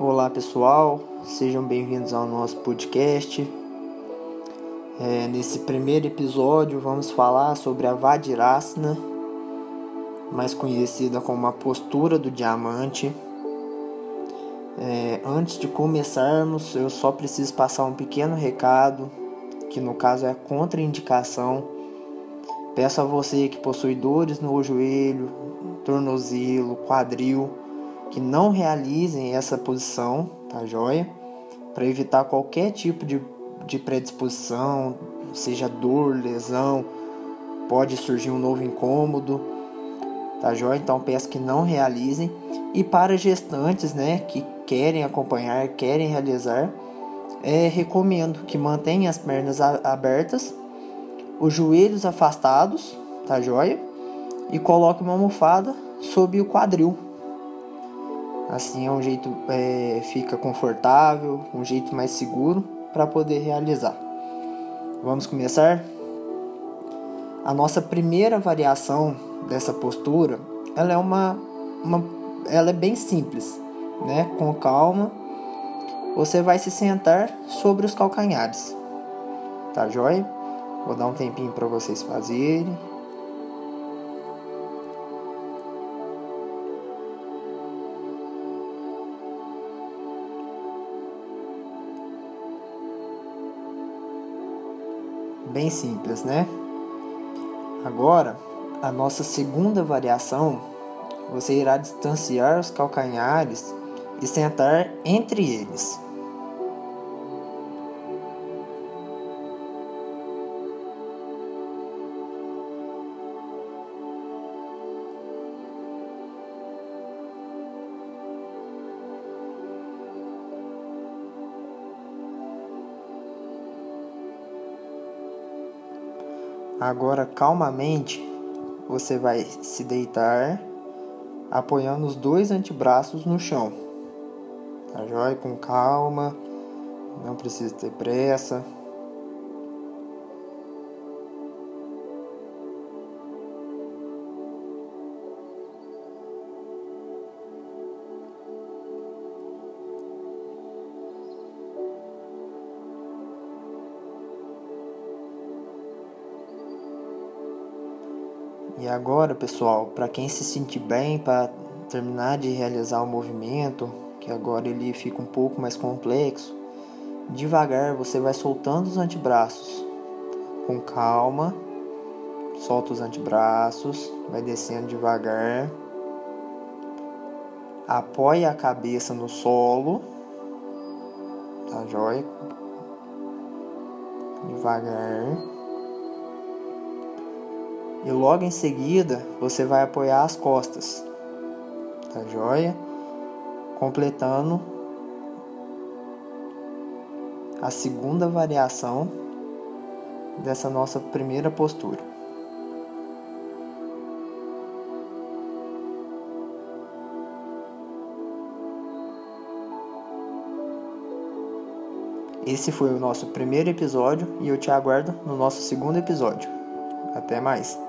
Olá pessoal, sejam bem-vindos ao nosso podcast. É, nesse primeiro episódio vamos falar sobre a Vajrasana, mais conhecida como a postura do diamante. É, antes de começarmos, eu só preciso passar um pequeno recado, que no caso é a contraindicação. Peço a você que possui dores no joelho, tornozelo, quadril, que não realizem essa posição, tá joia? Para evitar qualquer tipo de, de predisposição, seja dor, lesão, pode surgir um novo incômodo, tá joia? Então peço que não realizem. E para gestantes, né, que querem acompanhar, querem realizar, é, recomendo que mantenham as pernas abertas, os joelhos afastados, tá joia? E coloque uma almofada sob o quadril Assim é um jeito é, fica confortável, um jeito mais seguro para poder realizar. Vamos começar? A nossa primeira variação dessa postura, ela é uma, uma ela é bem simples, né? Com calma, você vai se sentar sobre os calcanhares. Tá joia? Vou dar um tempinho para vocês fazerem. Bem simples, né? Agora, a nossa segunda variação, você irá distanciar os calcanhares e sentar entre eles. Agora, calmamente, você vai se deitar, apoiando os dois antebraços no chão. Tá joia? Com calma, não precisa ter pressa. E agora, pessoal, para quem se sentir bem para terminar de realizar o movimento, que agora ele fica um pouco mais complexo, devagar você vai soltando os antebraços com calma. Solta os antebraços, vai descendo devagar. Apoia a cabeça no solo. Tá jóia? Devagar e logo em seguida você vai apoiar as costas, tá joia? Completando a segunda variação dessa nossa primeira postura. Esse foi o nosso primeiro episódio e eu te aguardo no nosso segundo episódio. Até mais!